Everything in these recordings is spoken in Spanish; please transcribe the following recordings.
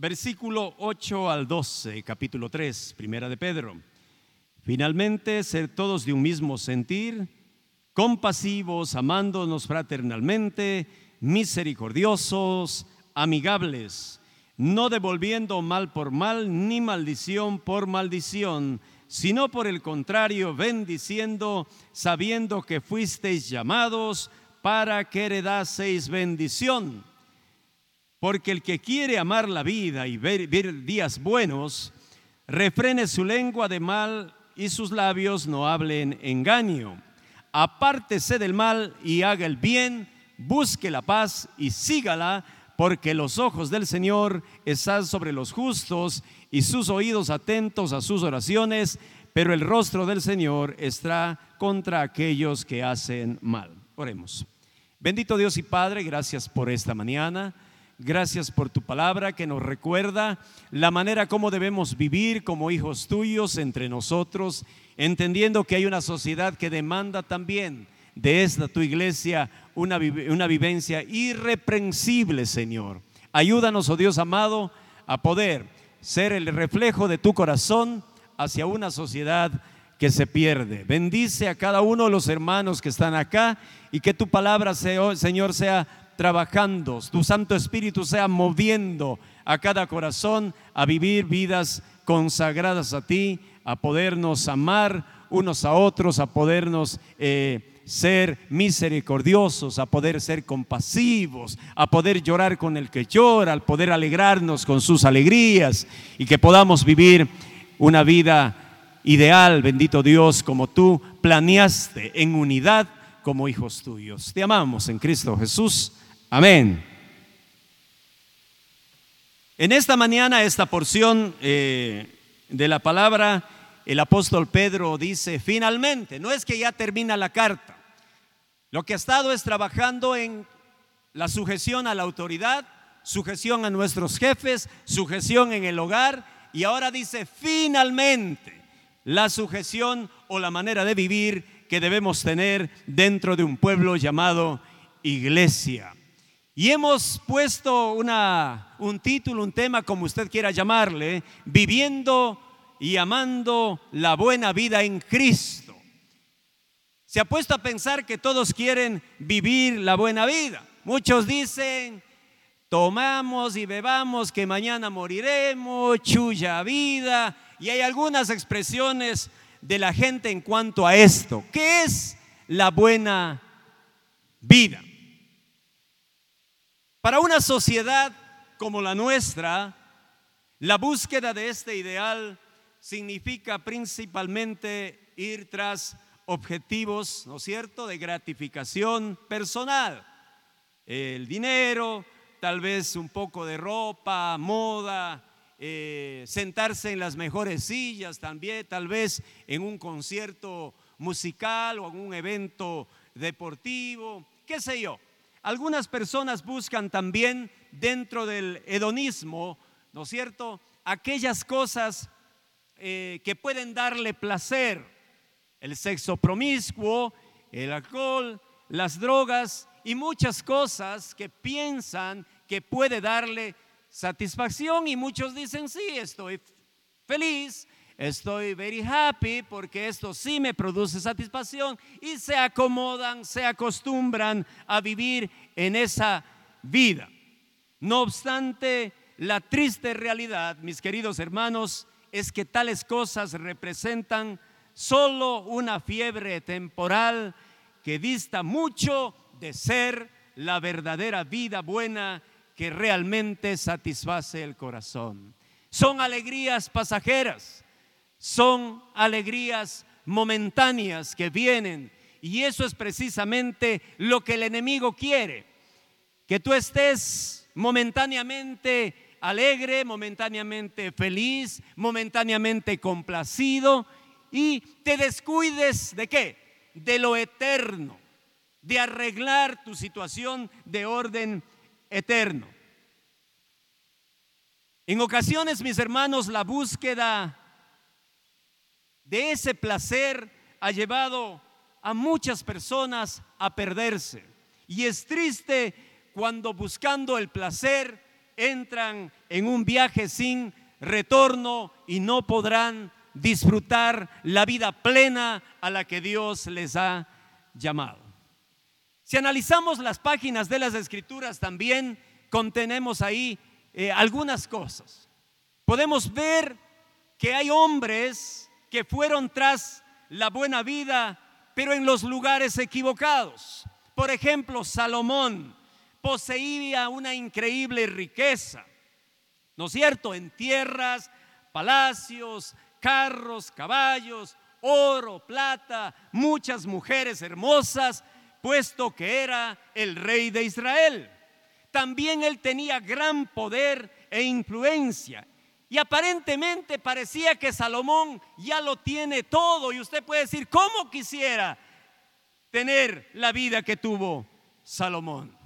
Versículo 8 al 12, capítulo 3, primera de Pedro. Finalmente, ser todos de un mismo sentir, compasivos, amándonos fraternalmente, misericordiosos, amigables, no devolviendo mal por mal, ni maldición por maldición, sino por el contrario, bendiciendo, sabiendo que fuisteis llamados para que heredaseis bendición. Porque el que quiere amar la vida y ver, días buenos, refrene su lengua de mal y sus labios no hablen engaño. Apártese del mal y haga el bien, busque la paz y sígala, porque los ojos del Señor están sobre los justos y sus oídos atentos a sus oraciones, pero el rostro del Señor está contra aquellos que hacen mal. Oremos. Bendito Dios y Padre, gracias por esta mañana. Gracias por tu palabra que nos recuerda la manera como debemos vivir como hijos tuyos entre nosotros, entendiendo que hay una sociedad que demanda también de esta tu iglesia una, una vivencia irreprensible, Señor. Ayúdanos, oh Dios amado, a poder ser el reflejo de tu corazón hacia una sociedad que se pierde. Bendice a cada uno de los hermanos que están acá y que tu palabra, Señor, sea trabajando, tu Santo Espíritu sea moviendo a cada corazón a vivir vidas consagradas a ti, a podernos amar unos a otros, a podernos eh, ser misericordiosos, a poder ser compasivos, a poder llorar con el que llora, al poder alegrarnos con sus alegrías y que podamos vivir una vida ideal, bendito Dios, como tú planeaste en unidad como hijos tuyos. Te amamos en Cristo Jesús. Amén. En esta mañana, esta porción eh, de la palabra, el apóstol Pedro dice, finalmente, no es que ya termina la carta, lo que ha estado es trabajando en la sujeción a la autoridad, sujeción a nuestros jefes, sujeción en el hogar, y ahora dice, finalmente, la sujeción o la manera de vivir que debemos tener dentro de un pueblo llamado iglesia. Y hemos puesto una, un título, un tema, como usted quiera llamarle, viviendo y amando la buena vida en Cristo. Se ha puesto a pensar que todos quieren vivir la buena vida. Muchos dicen, tomamos y bebamos que mañana moriremos, chulla vida. Y hay algunas expresiones de la gente en cuanto a esto. ¿Qué es la buena vida? Para una sociedad como la nuestra, la búsqueda de este ideal significa principalmente ir tras objetivos, ¿no cierto?, de gratificación personal. El dinero, tal vez un poco de ropa, moda, eh, sentarse en las mejores sillas también, tal vez en un concierto musical o en un evento deportivo, qué sé yo. Algunas personas buscan también dentro del hedonismo, ¿no es cierto?, aquellas cosas eh, que pueden darle placer, el sexo promiscuo, el alcohol, las drogas y muchas cosas que piensan que puede darle satisfacción y muchos dicen, sí, estoy feliz, estoy very happy porque esto sí me produce satisfacción y se acomodan, se acostumbran a vivir en esa vida. No obstante, la triste realidad, mis queridos hermanos, es que tales cosas representan solo una fiebre temporal que dista mucho de ser la verdadera vida buena que realmente satisface el corazón. Son alegrías pasajeras son alegrías momentáneas que vienen. Y eso es precisamente lo que el enemigo quiere. Que tú estés momentáneamente alegre, momentáneamente feliz, momentáneamente complacido y te descuides de qué? De lo eterno, de arreglar tu situación de orden eterno. En ocasiones, mis hermanos, la búsqueda de ese placer ha llevado a muchas personas a perderse. Y es triste cuando buscando el placer entran en un viaje sin retorno y no podrán disfrutar la vida plena a la que Dios les ha llamado. Si analizamos las páginas de las escrituras también contenemos ahí eh, algunas cosas. Podemos ver que hay hombres que fueron tras la buena vida, pero en los lugares equivocados. Por ejemplo, Salomón poseía una increíble riqueza, ¿no es cierto? En tierras, palacios, carros, caballos, oro, plata, muchas mujeres hermosas, puesto que era el rey de Israel. También él tenía gran poder e influencia. Y aparentemente parecía que Salomón ya lo tiene todo. Y usted puede decir, ¿cómo quisiera tener la vida que tuvo Salomón?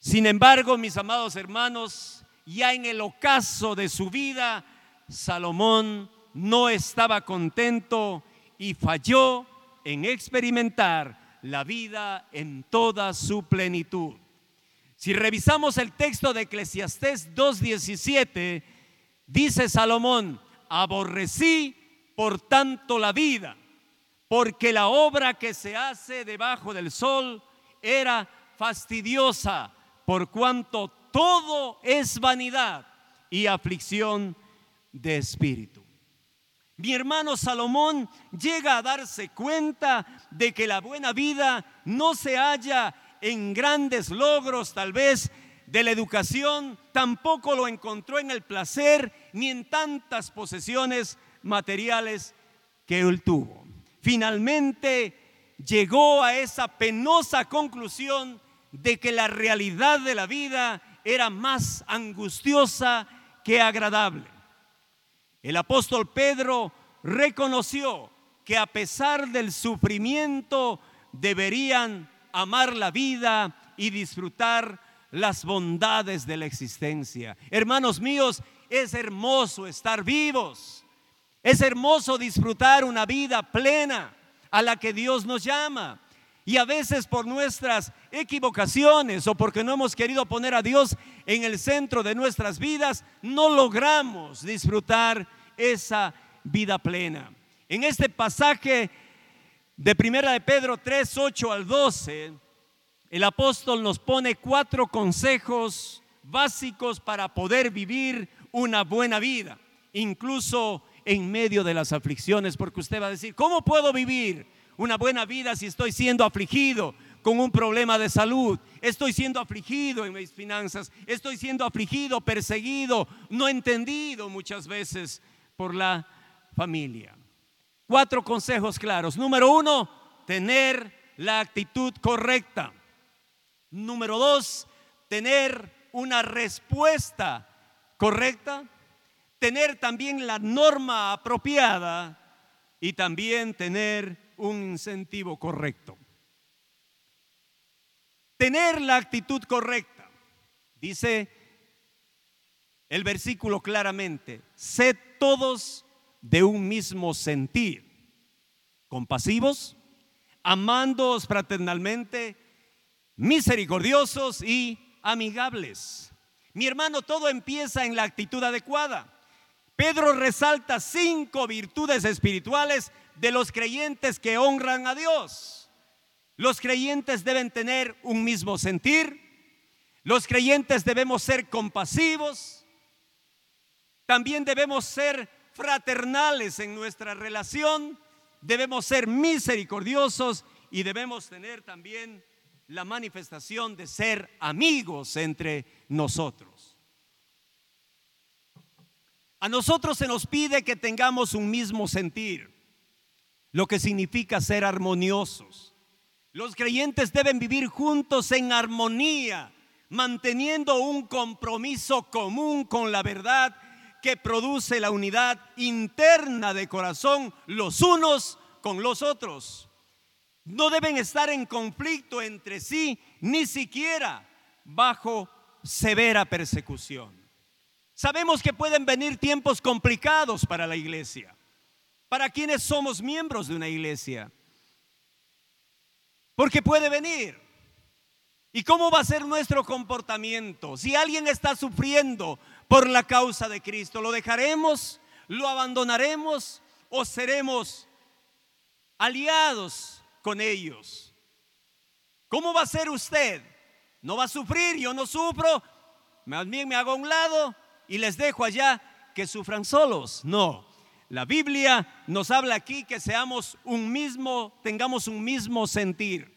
Sin embargo, mis amados hermanos, ya en el ocaso de su vida, Salomón no estaba contento y falló en experimentar la vida en toda su plenitud. Si revisamos el texto de Eclesiastés 2.17, dice Salomón, aborrecí por tanto la vida, porque la obra que se hace debajo del sol era fastidiosa, por cuanto todo es vanidad y aflicción de espíritu. Mi hermano Salomón llega a darse cuenta de que la buena vida no se halla en grandes logros tal vez de la educación, tampoco lo encontró en el placer ni en tantas posesiones materiales que él tuvo. Finalmente llegó a esa penosa conclusión de que la realidad de la vida era más angustiosa que agradable. El apóstol Pedro reconoció que a pesar del sufrimiento deberían amar la vida y disfrutar las bondades de la existencia. Hermanos míos, es hermoso estar vivos. Es hermoso disfrutar una vida plena a la que Dios nos llama. Y a veces por nuestras equivocaciones o porque no hemos querido poner a Dios en el centro de nuestras vidas, no logramos disfrutar esa vida plena. En este pasaje de Primera de Pedro 3, 8 al 12, el apóstol nos pone cuatro consejos básicos para poder vivir una buena vida, incluso en medio de las aflicciones, porque usted va a decir, ¿cómo puedo vivir una buena vida si estoy siendo afligido con un problema de salud? Estoy siendo afligido en mis finanzas, estoy siendo afligido, perseguido, no entendido muchas veces por la familia. Cuatro consejos claros. Número uno, tener la actitud correcta. Número dos, tener una respuesta correcta. Tener también la norma apropiada y también tener un incentivo correcto. Tener la actitud correcta. Dice el versículo claramente, sed todos de un mismo sentir, compasivos, amándoos fraternalmente, misericordiosos y amigables. Mi hermano, todo empieza en la actitud adecuada. Pedro resalta cinco virtudes espirituales de los creyentes que honran a Dios. Los creyentes deben tener un mismo sentir. Los creyentes debemos ser compasivos. También debemos ser fraternales en nuestra relación, debemos ser misericordiosos y debemos tener también la manifestación de ser amigos entre nosotros. A nosotros se nos pide que tengamos un mismo sentir, lo que significa ser armoniosos. Los creyentes deben vivir juntos en armonía, manteniendo un compromiso común con la verdad que produce la unidad interna de corazón los unos con los otros. No deben estar en conflicto entre sí, ni siquiera bajo severa persecución. Sabemos que pueden venir tiempos complicados para la iglesia, para quienes somos miembros de una iglesia, porque puede venir. ¿Y cómo va a ser nuestro comportamiento? Si alguien está sufriendo por la causa de Cristo, ¿lo dejaremos? ¿Lo abandonaremos? ¿O seremos aliados con ellos? ¿Cómo va a ser usted? ¿No va a sufrir? Yo no sufro. Más bien me hago a un lado y les dejo allá que sufran solos. No. La Biblia nos habla aquí que seamos un mismo, tengamos un mismo sentir.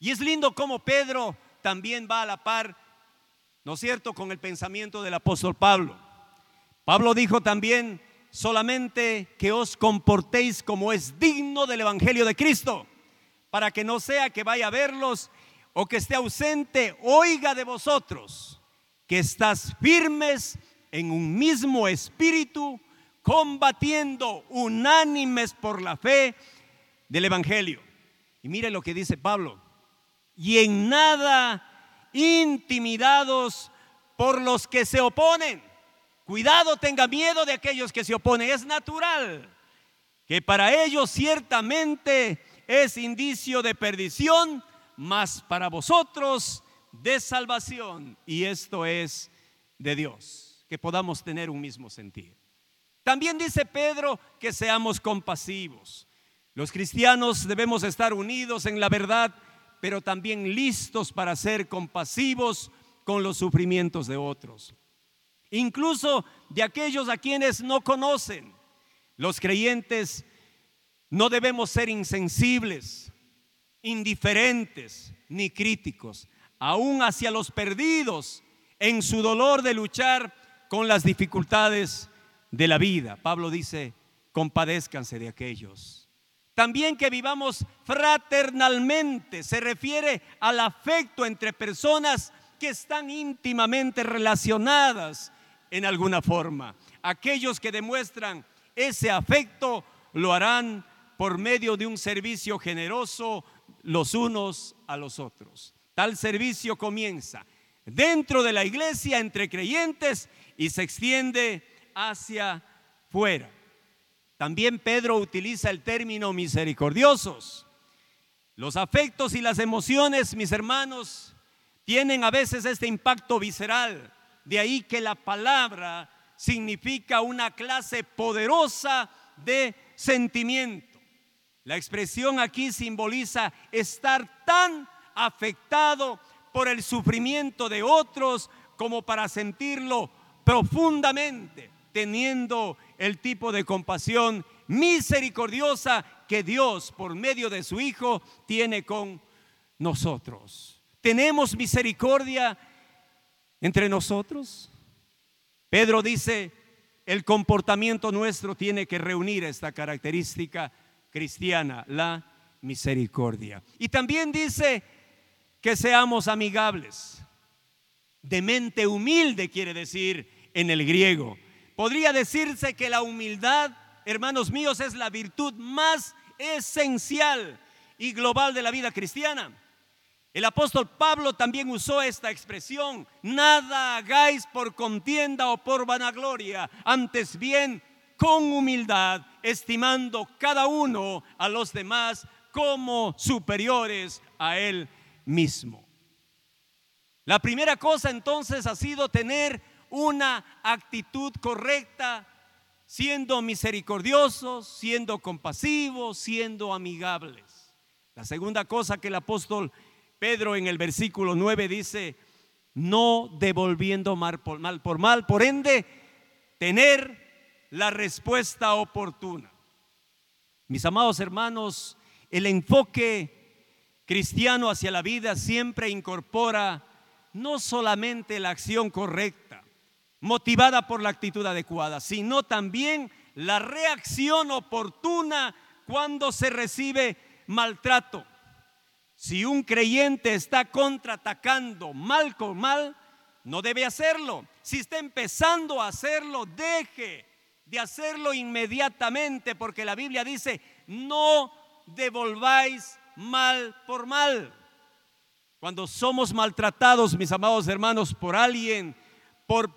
Y es lindo como Pedro también va a la par, ¿no es cierto?, con el pensamiento del apóstol Pablo. Pablo dijo también, solamente que os comportéis como es digno del Evangelio de Cristo, para que no sea que vaya a verlos o que esté ausente, oiga de vosotros, que estás firmes en un mismo espíritu, combatiendo unánimes por la fe del Evangelio. Y mire lo que dice Pablo, y en nada intimidados por los que se oponen. Cuidado, tenga miedo de aquellos que se oponen. Es natural que para ellos ciertamente es indicio de perdición, mas para vosotros de salvación. Y esto es de Dios, que podamos tener un mismo sentido. También dice Pedro que seamos compasivos. Los cristianos debemos estar unidos en la verdad pero también listos para ser compasivos con los sufrimientos de otros. Incluso de aquellos a quienes no conocen. Los creyentes no debemos ser insensibles, indiferentes ni críticos, aún hacia los perdidos en su dolor de luchar con las dificultades de la vida. Pablo dice, compadézcanse de aquellos también que vivamos fraternalmente. Se refiere al afecto entre personas que están íntimamente relacionadas en alguna forma. Aquellos que demuestran ese afecto lo harán por medio de un servicio generoso los unos a los otros. Tal servicio comienza dentro de la iglesia entre creyentes y se extiende hacia fuera. También Pedro utiliza el término misericordiosos. Los afectos y las emociones, mis hermanos, tienen a veces este impacto visceral. De ahí que la palabra significa una clase poderosa de sentimiento. La expresión aquí simboliza estar tan afectado por el sufrimiento de otros como para sentirlo profundamente, teniendo el tipo de compasión misericordiosa que Dios por medio de su Hijo tiene con nosotros. ¿Tenemos misericordia entre nosotros? Pedro dice, el comportamiento nuestro tiene que reunir esta característica cristiana, la misericordia. Y también dice que seamos amigables. De mente humilde quiere decir en el griego. Podría decirse que la humildad, hermanos míos, es la virtud más esencial y global de la vida cristiana. El apóstol Pablo también usó esta expresión, nada hagáis por contienda o por vanagloria, antes bien con humildad, estimando cada uno a los demás como superiores a él mismo. La primera cosa entonces ha sido tener una actitud correcta, siendo misericordiosos, siendo compasivos, siendo amigables. La segunda cosa que el apóstol Pedro en el versículo 9 dice, no devolviendo mal por mal, por mal, por ende, tener la respuesta oportuna. Mis amados hermanos, el enfoque cristiano hacia la vida siempre incorpora no solamente la acción correcta, motivada por la actitud adecuada, sino también la reacción oportuna cuando se recibe maltrato. Si un creyente está contraatacando mal con mal, no debe hacerlo. Si está empezando a hacerlo, deje de hacerlo inmediatamente, porque la Biblia dice, no devolváis mal por mal. Cuando somos maltratados, mis amados hermanos, por alguien, por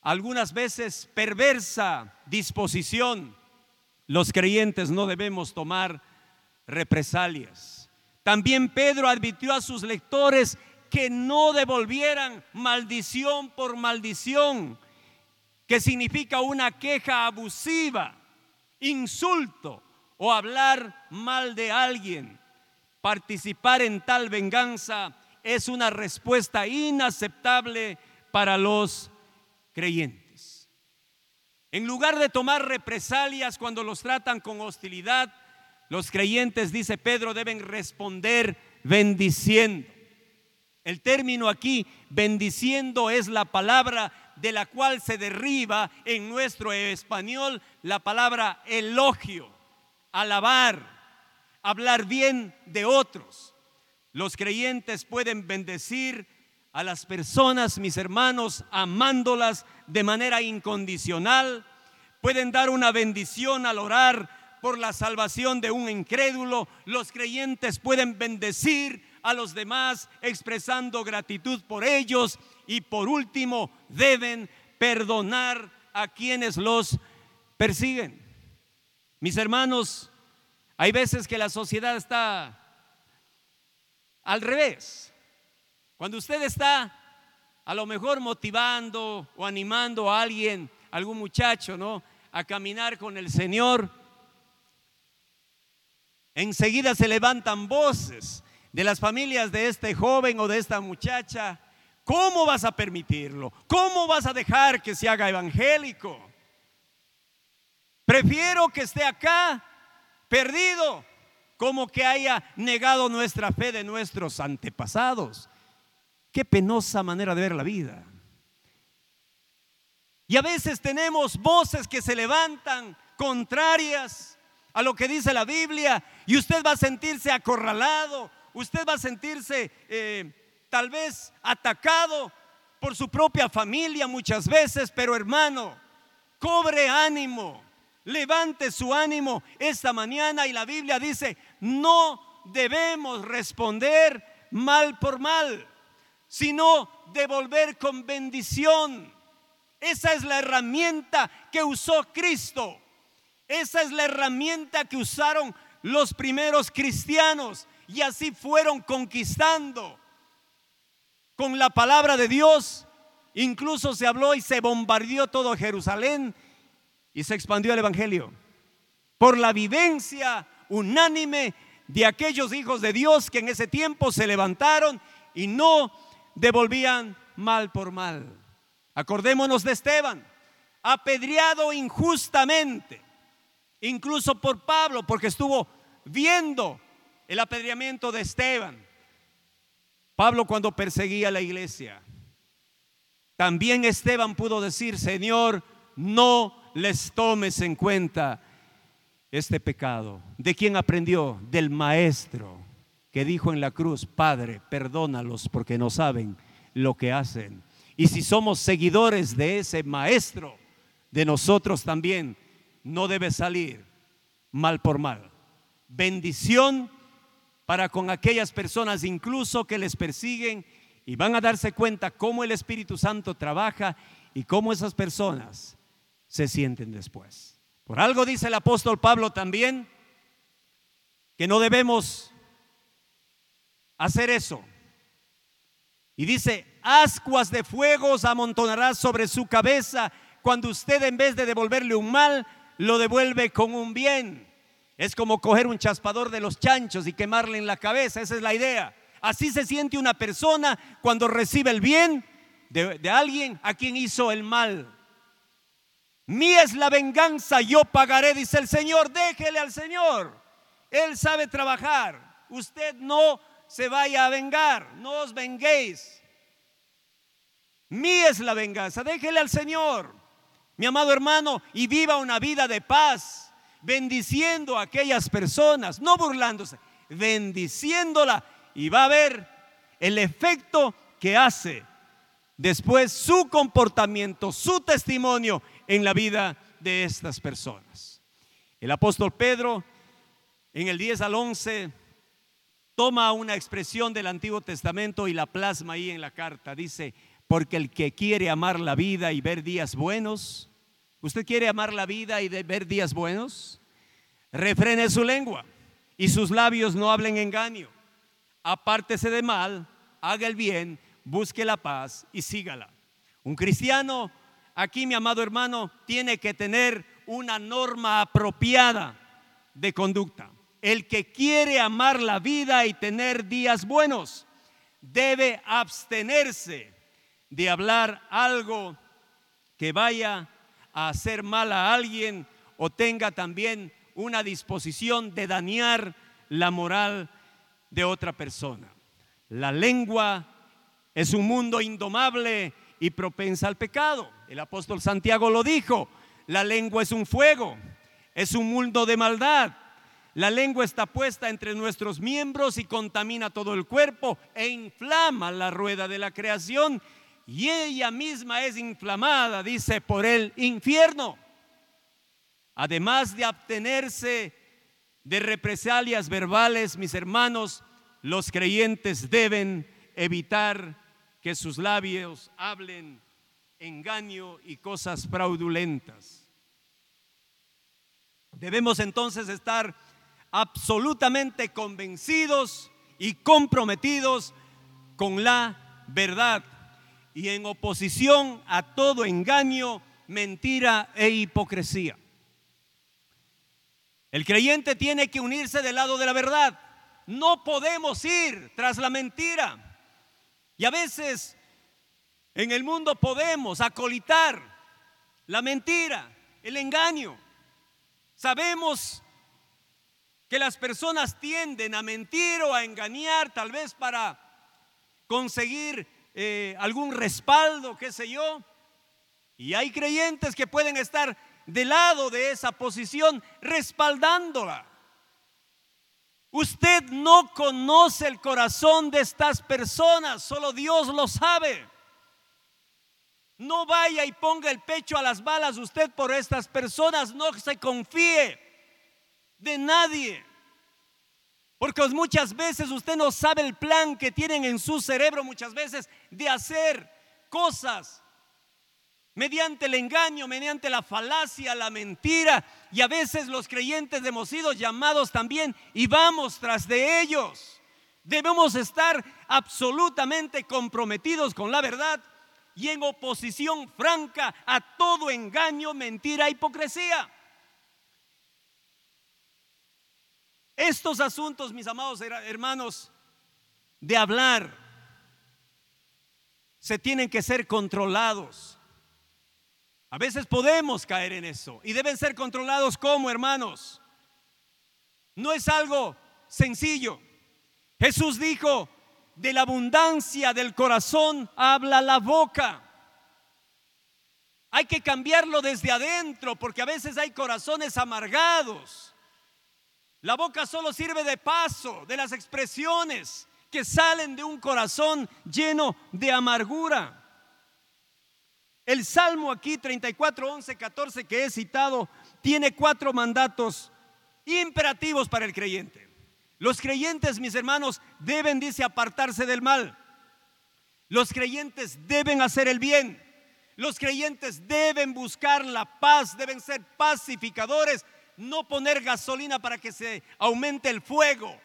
algunas veces perversa disposición, los creyentes no debemos tomar represalias. También Pedro advirtió a sus lectores que no devolvieran maldición por maldición, que significa una queja abusiva, insulto o hablar mal de alguien. Participar en tal venganza es una respuesta inaceptable para los creyentes. En lugar de tomar represalias cuando los tratan con hostilidad, los creyentes, dice Pedro, deben responder bendiciendo. El término aquí, bendiciendo, es la palabra de la cual se derriba en nuestro español la palabra elogio, alabar, hablar bien de otros. Los creyentes pueden bendecir a las personas, mis hermanos, amándolas de manera incondicional. Pueden dar una bendición al orar por la salvación de un incrédulo. Los creyentes pueden bendecir a los demás expresando gratitud por ellos. Y por último, deben perdonar a quienes los persiguen. Mis hermanos, hay veces que la sociedad está al revés. Cuando usted está a lo mejor motivando o animando a alguien, algún muchacho, ¿no? A caminar con el Señor, enseguida se levantan voces de las familias de este joven o de esta muchacha. ¿Cómo vas a permitirlo? ¿Cómo vas a dejar que se haga evangélico? Prefiero que esté acá perdido, como que haya negado nuestra fe de nuestros antepasados. Qué penosa manera de ver la vida. Y a veces tenemos voces que se levantan contrarias a lo que dice la Biblia y usted va a sentirse acorralado, usted va a sentirse eh, tal vez atacado por su propia familia muchas veces, pero hermano, cobre ánimo, levante su ánimo esta mañana y la Biblia dice, no debemos responder mal por mal, sino devolver con bendición. Esa es la herramienta que usó Cristo. Esa es la herramienta que usaron los primeros cristianos y así fueron conquistando. Con la palabra de Dios, incluso se habló y se bombardeó todo Jerusalén y se expandió el Evangelio. Por la vivencia unánime de aquellos hijos de Dios que en ese tiempo se levantaron y no devolvían mal por mal. Acordémonos de Esteban, apedreado injustamente incluso por Pablo, porque estuvo viendo el apedreamiento de Esteban. Pablo cuando perseguía la iglesia, también Esteban pudo decir, Señor, no les tomes en cuenta este pecado. ¿De quién aprendió? Del maestro que dijo en la cruz, Padre, perdónalos porque no saben lo que hacen. Y si somos seguidores de ese maestro, de nosotros también no debe salir mal por mal. Bendición para con aquellas personas incluso que les persiguen y van a darse cuenta cómo el Espíritu Santo trabaja y cómo esas personas se sienten después. Por algo dice el apóstol Pablo también que no debemos hacer eso. Y dice, ascuas de fuegos amontonará sobre su cabeza cuando usted en vez de devolverle un mal, lo devuelve con un bien. Es como coger un chaspador de los chanchos y quemarle en la cabeza, esa es la idea. Así se siente una persona cuando recibe el bien de, alguien a quien hizo el mal. Mía es la venganza, yo pagaré, dice el Señor, déjele al Señor. Él sabe trabajar. Usted no se vaya a vengar, no os venguéis. Mía es la venganza, déjele al Señor mi amado hermano, y viva una vida de paz, bendiciendo a aquellas personas, no burlándose, bendiciéndola, y va a ver el efecto que hace después su comportamiento, su testimonio en la vida de estas personas. El apóstol Pedro, en el 10 al 11, toma una expresión del Antiguo Testamento y la plasma ahí en la carta. Dice, porque el que quiere amar la vida y ver días buenos, ¿usted quiere amar la vida y ver días buenos? Refrene su lengua y sus labios no hablen engaño. apártese de mal, haga el bien, busque la paz y sígala. Un cristiano, aquí mi amado hermano, tiene que tener una norma apropiada de conducta. El que quiere amar la vida y tener días buenos debe abstenerse de hablar algo que vaya a hacer mal a alguien o tenga también una disposición de dañar la moral de otra persona. La lengua es un mundo indomable y propensa al pecado. El apóstol Santiago lo dijo, la lengua es un fuego, es un mundo de maldad. La lengua está puesta entre nuestros miembros y contamina todo el cuerpo e inflama la rueda de la creación y ella misma es inflamada, dice, por el infierno. Además de abstenerse de represalias verbales, mis hermanos, los creyentes deben evitar que sus labios hablen engaño y cosas fraudulentas. Debemos entonces estar absolutamente convencidos y comprometidos con la verdad y en oposición a todo engaño, mentira e hipocresía. El creyente tiene que unirse del lado de la verdad. No podemos ir tras la mentira. Y a veces en el mundo podemos acolitar la mentira, el engaño. Sabemos que las personas tienden a mentir o a engañar tal vez para conseguir eh, algún respaldo, qué sé yo. Y hay creyentes que pueden estar del lado de esa posición respaldándola. Usted no conoce el corazón de estas personas, solo Dios lo sabe. No vaya y ponga el pecho a las balas usted por estas personas, no se confíe de nadie. Porque muchas veces usted no sabe el plan que tienen en su cerebro, muchas veces, de hacer cosas mediante el engaño, mediante la falacia, la mentira. Y a veces los creyentes hemos sido llamados también y vamos tras de ellos. Debemos estar absolutamente comprometidos con la verdad y en oposición franca a todo engaño, mentira, hipocresía. Estos asuntos, mis amados hermanos, de hablar, se tienen que ser controlados. A veces podemos caer en eso y deben ser controlados como hermanos. No es algo sencillo. Jesús dijo, de la abundancia del corazón habla la boca. Hay que cambiarlo desde adentro porque a veces hay corazones amargados la boca solo sirve de paso de las expresiones que salen de un corazón lleno de amargura. El Salmo aquí 34, 11, 14 que he citado tiene cuatro mandatos imperativos para el creyente. Los creyentes, mis hermanos, deben, dice, apartarse del mal. Los creyentes deben hacer el bien. Los creyentes deben buscar la paz, deben ser pacificadores no poner gasolina para que se aumente el fuego.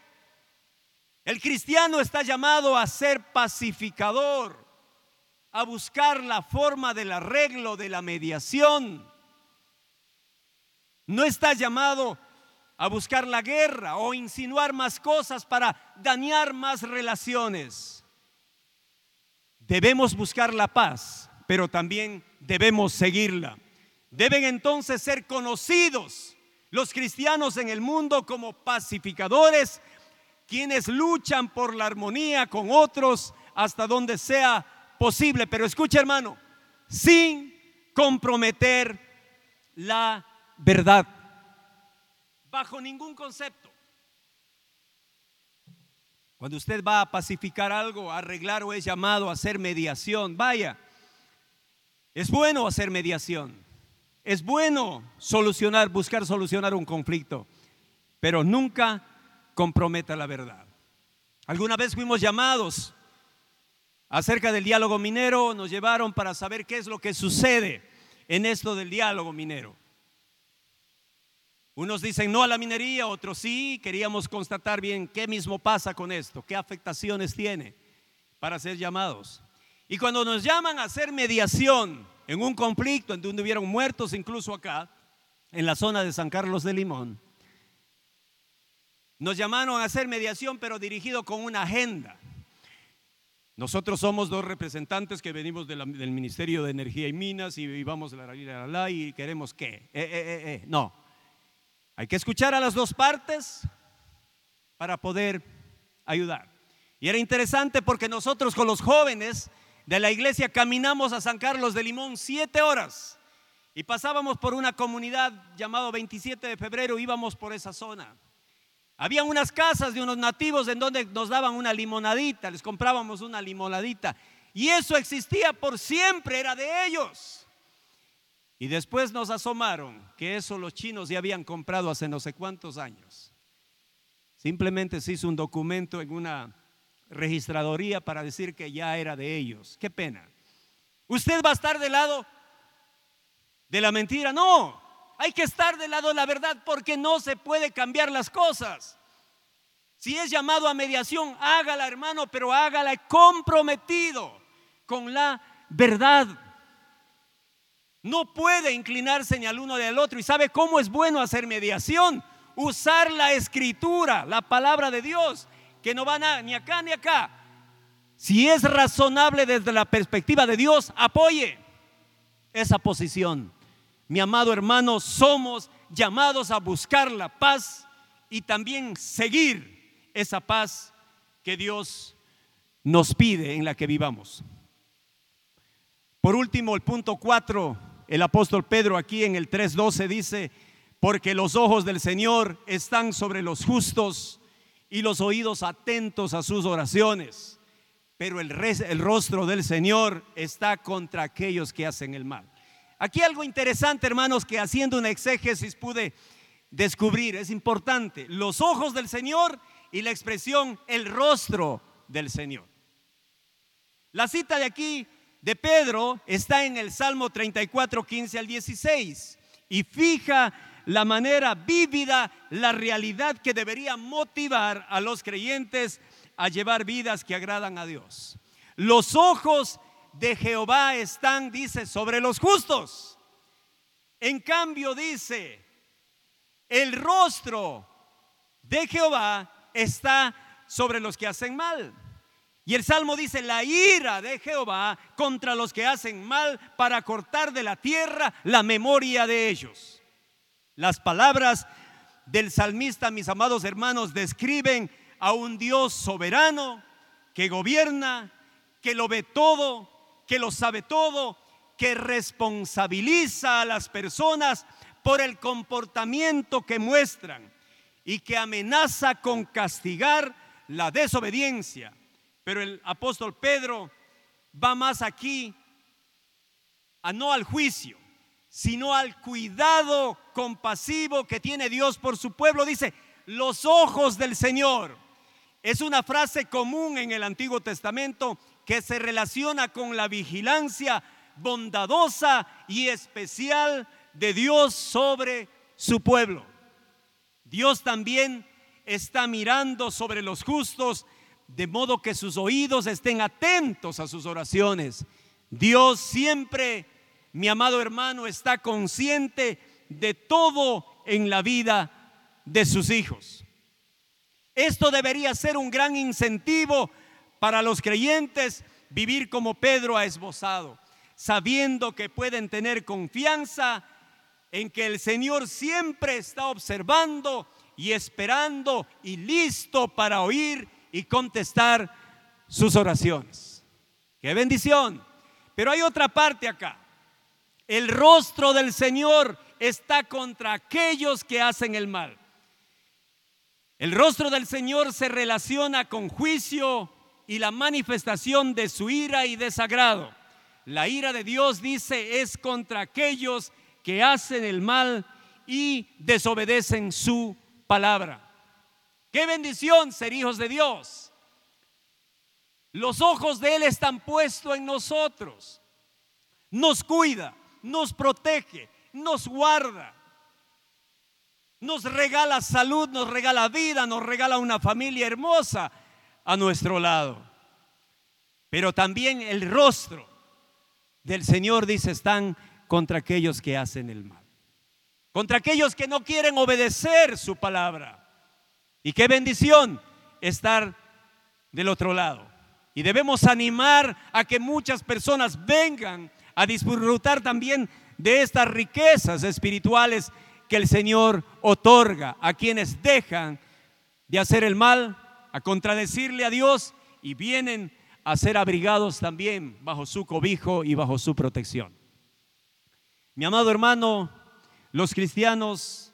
El cristiano está llamado a ser pacificador, a buscar la forma del arreglo, de la mediación. No está llamado a buscar la guerra o insinuar más cosas para dañar más relaciones. Debemos buscar la paz, pero también debemos seguirla. Deben entonces ser conocidos los cristianos en el mundo como pacificadores, quienes luchan por la armonía con otros hasta donde sea posible. Pero escucha hermano, sin comprometer la verdad, bajo ningún concepto. Cuando usted va a pacificar algo, arreglar o es llamado a hacer mediación, vaya, es bueno hacer mediación. Es bueno solucionar, buscar solucionar un conflicto, pero nunca comprometa la verdad. Alguna vez fuimos llamados acerca del diálogo minero, nos llevaron para saber qué es lo que sucede en esto del diálogo minero. Unos dicen no a la minería, otros sí. Queríamos constatar bien qué mismo pasa con esto, qué afectaciones tiene para ser llamados. Y cuando nos llaman a hacer mediación en un conflicto en donde hubieron muertos, incluso acá, en la zona de San Carlos de Limón, nos llamaron a hacer mediación, pero dirigido con una agenda. Nosotros somos dos representantes que venimos del Ministerio de Energía y Minas y, vamos a la, la, y queremos qué. Eh, eh, eh, eh, no, hay que escuchar a las dos partes para poder ayudar. Y era interesante porque nosotros con los jóvenes de la iglesia caminamos a San Carlos de Limón siete horas y pasábamos por una comunidad llamado 27 de febrero, íbamos por esa zona. Había unas casas de unos nativos en donde nos daban una limonadita, les comprábamos una limonadita. Y eso existía por siempre, era de ellos. Y después nos asomaron que eso los chinos ya habían comprado hace no sé cuántos años. Simplemente se hizo un documento en una registradoría para decir que ya era de ellos. Qué pena. ¿Usted va a estar del lado de la mentira? No, hay que estar del lado de la verdad porque no se puede cambiar las cosas. Si es llamado a mediación, hágala hermano, pero hágala comprometido con la verdad. No puede inclinarse ni al uno ni al otro. ¿Y sabe cómo es bueno hacer mediación? Usar la escritura, la palabra de Dios, que no van a, ni acá ni acá. Si es razonable desde la perspectiva de Dios, apoye esa posición. Mi amado hermano, somos llamados a buscar la paz y también seguir esa paz que Dios nos pide en la que vivamos. Por último, el punto 4, el apóstol Pedro aquí en el 3.12 dice, porque los ojos del Señor están sobre los justos y los oídos atentos a sus oraciones, pero el, el rostro del Señor está contra aquellos que hacen el mal. Aquí algo interesante, hermanos, que haciendo una exégesis pude descubrir, es importante, los ojos del Señor y la expresión el rostro del Señor. La cita de aquí de Pedro está en el Salmo 34, 15 al 16 y fija la manera vívida, la realidad que debería motivar a los creyentes a llevar vidas que agradan a Dios. Los ojos de Jehová están, dice, sobre los justos. En cambio, dice, el rostro de Jehová está sobre los que hacen mal. Y el Salmo dice, la ira de Jehová contra los que hacen mal para cortar de la tierra la memoria de ellos. Las palabras del salmista, mis amados hermanos, describen a un Dios soberano que gobierna, que lo ve todo, que lo sabe todo, que responsabiliza a las personas por el comportamiento que muestran y que amenaza con castigar la desobediencia. Pero el apóstol Pedro va más aquí a no al juicio, sino al cuidado compasivo que tiene Dios por su pueblo. Dice, los ojos del Señor. Es una frase común en el Antiguo Testamento que se relaciona con la vigilancia bondadosa y especial de Dios sobre su pueblo. Dios también está mirando sobre los justos, de modo que sus oídos estén atentos a sus oraciones. Dios siempre, mi amado hermano, está consciente de todo en la vida de sus hijos. Esto debería ser un gran incentivo para los creyentes vivir como Pedro ha esbozado, sabiendo que pueden tener confianza en que el Señor siempre está observando y esperando y listo para oír y contestar sus oraciones. Qué bendición. Pero hay otra parte acá. El rostro del Señor está contra aquellos que hacen el mal. El rostro del Señor se relaciona con juicio, y la manifestación de su ira y desagrado. La ira de Dios, dice, es contra aquellos que hacen el mal y desobedecen su palabra. Qué bendición ser hijos de Dios. Los ojos de Él están puestos en nosotros. Nos cuida, nos protege, nos guarda. Nos regala salud, nos regala vida, nos regala una familia hermosa a nuestro lado. Pero también el rostro del Señor, dice, están contra aquellos que hacen el mal. Contra aquellos que no quieren obedecer su palabra. Y qué bendición estar del otro lado. Y debemos animar a que muchas personas vengan a disfrutar también de estas riquezas espirituales que el Señor otorga a quienes dejan de hacer el mal, a contradecirle a Dios y vienen a ser abrigados también bajo su cobijo y bajo su protección. Mi amado hermano, los cristianos,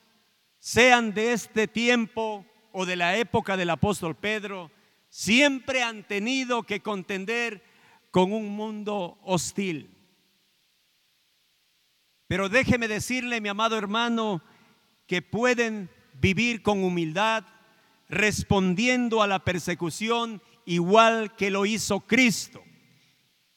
sean de este tiempo o de la época del apóstol Pedro, siempre han tenido que contender con un mundo hostil. Pero déjeme decirle, mi amado hermano, que pueden vivir con humildad, respondiendo a la persecución igual que lo hizo Cristo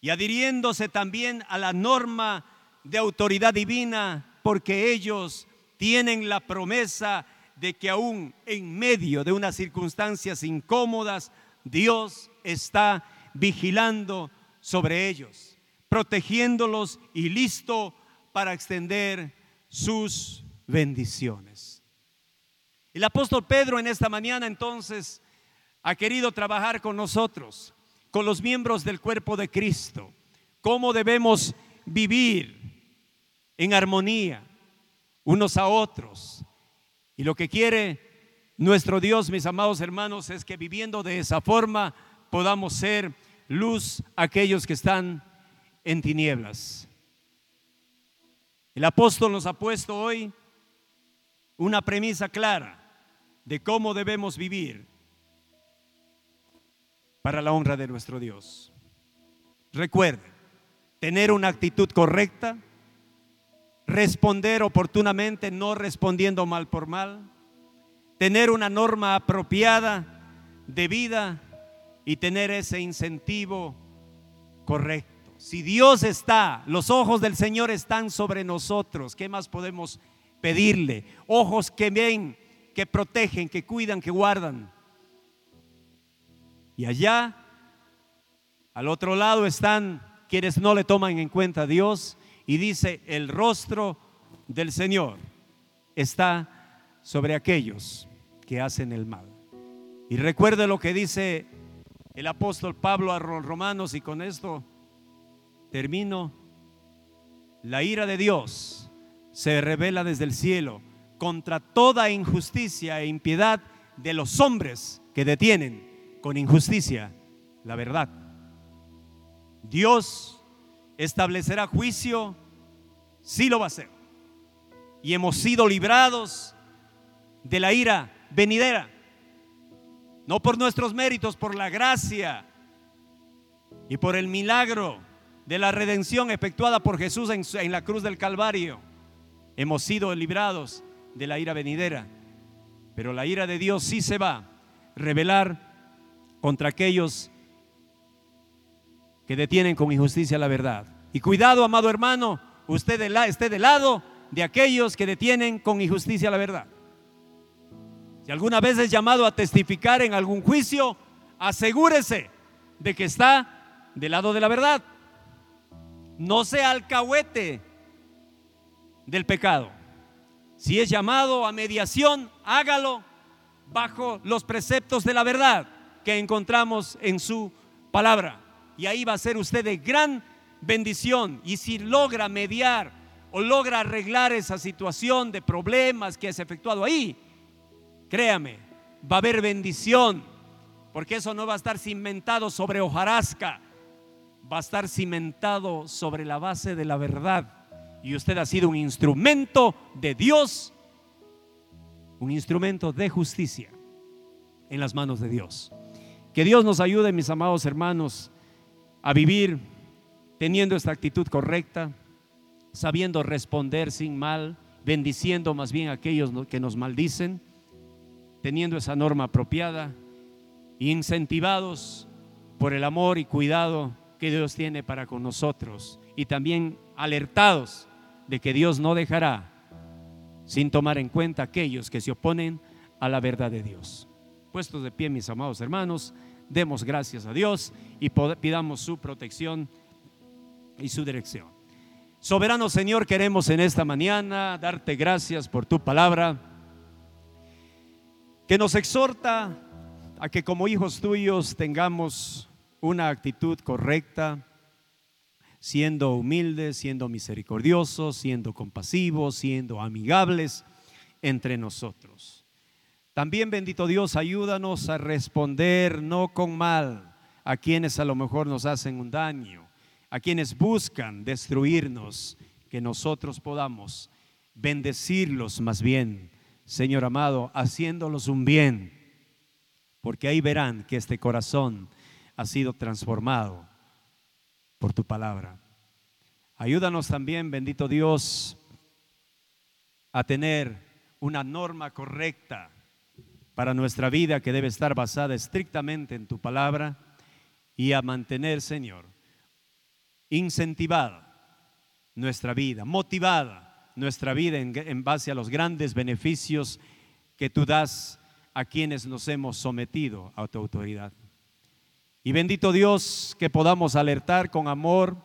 y adhiriéndose también a la norma de autoridad divina, porque ellos tienen la promesa de que aún en medio de unas circunstancias incómodas, Dios está vigilando sobre ellos, protegiéndolos y listo para extender sus bendiciones. El apóstol Pedro en esta mañana entonces ha querido trabajar con nosotros, con los miembros del cuerpo de Cristo, cómo debemos vivir en armonía unos a otros. Y lo que quiere nuestro Dios, mis amados hermanos, es que viviendo de esa forma podamos ser luz aquellos que están en tinieblas. El apóstol nos ha puesto hoy una premisa clara de cómo debemos vivir para la honra de nuestro Dios. Recuerde, tener una actitud correcta, responder oportunamente, no respondiendo mal por mal, tener una norma apropiada de vida y tener ese incentivo correcto. Si Dios está, los ojos del Señor están sobre nosotros, ¿qué más podemos pedirle? Ojos que ven, que protegen, que cuidan, que guardan. Y allá, al otro lado, están quienes no le toman en cuenta a Dios y dice, el rostro del Señor está sobre aquellos que hacen el mal. Y recuerde lo que dice el apóstol Pablo a los romanos y con esto termino. La ira de Dios se revela desde el cielo contra toda injusticia e impiedad de los hombres que detienen con injusticia la verdad. Dios establecerá juicio, sí lo va a hacer. Y hemos sido librados de la ira venidera. No por nuestros méritos, por la gracia y por el milagro de la redención efectuada por Jesús en, la cruz del Calvario. Hemos sido librados de la ira venidera. Pero la ira de Dios sí se va a revelar contra aquellos que detienen con injusticia la verdad. Y cuidado, amado hermano, usted esté del lado de aquellos que detienen con injusticia la verdad. Si alguna vez es llamado a testificar en algún juicio, asegúrese de que está del lado de la verdad. No sea alcahuete del pecado. Si es llamado a mediación, hágalo bajo los preceptos de la verdad que encontramos en su palabra. Y ahí va a ser usted de gran bendición. Y si logra mediar o logra arreglar esa situación de problemas que es efectuado ahí, Créame, va a haber bendición, porque eso no va a estar cimentado sobre hojarasca, va a estar cimentado sobre la base de la verdad. Y usted ha sido un instrumento de Dios, un instrumento de justicia en las manos de Dios. Que Dios nos ayude, mis amados hermanos, a vivir teniendo esta actitud correcta, sabiendo responder sin mal, bendiciendo más bien a aquellos que nos maldicen teniendo esa norma apropiada, incentivados por el amor y cuidado que Dios tiene para con nosotros y también alertados de que Dios no dejará sin tomar en cuenta aquellos que se oponen a la verdad de Dios. Puestos de pie, mis amados hermanos, demos gracias a Dios y pidamos su protección y su dirección. Soberano Señor, queremos en esta mañana darte gracias por tu palabra, que nos exhorta a que como hijos tuyos tengamos una actitud correcta, siendo humildes, siendo misericordiosos, siendo compasivos, siendo amigables entre nosotros. También, bendito Dios, ayúdanos a responder no con mal a quienes a lo mejor nos hacen un daño, a quienes buscan destruirnos, que nosotros podamos bendecirlos más bien, Señor amado, haciéndolos un bien, porque ahí verán que este corazón ha sido transformado por tu palabra. Ayúdanos también, bendito Dios, a tener una norma correcta para nuestra vida que debe estar basada estrictamente en tu palabra y a mantener, Señor, incentivada nuestra vida, motivada nuestra vida en, base a los grandes beneficios que tú das a quienes nos hemos sometido a tu autoridad. Y bendito Dios que podamos alertar con amor,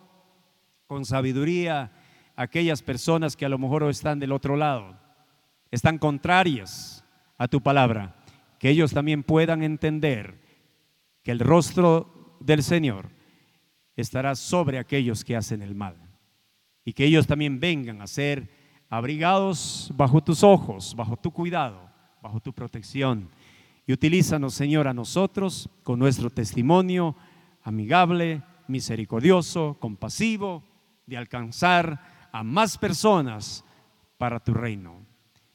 con sabiduría a aquellas personas que a lo mejor están del otro lado, están contrarias a tu palabra, que ellos también puedan entender que el rostro del Señor estará sobre aquellos que hacen el mal. Y que ellos también vengan a ser abrigados bajo tus ojos, bajo tu cuidado, bajo tu protección y utilízanos, Señor, a nosotros con nuestro testimonio amigable, misericordioso, compasivo, de alcanzar a más personas para tu reino.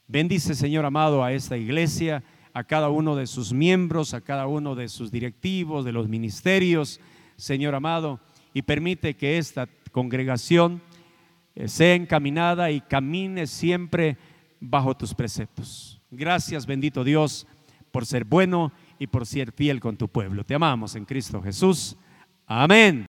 Bendice, Señor amado, a esta iglesia, a cada uno de sus miembros, a cada uno de sus directivos, de los ministerios, Señor amado, y permite que esta congregación eh, sea encaminada y camine siempre bajo tus preceptos. Gracias, bendito Dios por ser bueno y por ser fiel con tu pueblo. Te amamos en Cristo Jesús. Amén.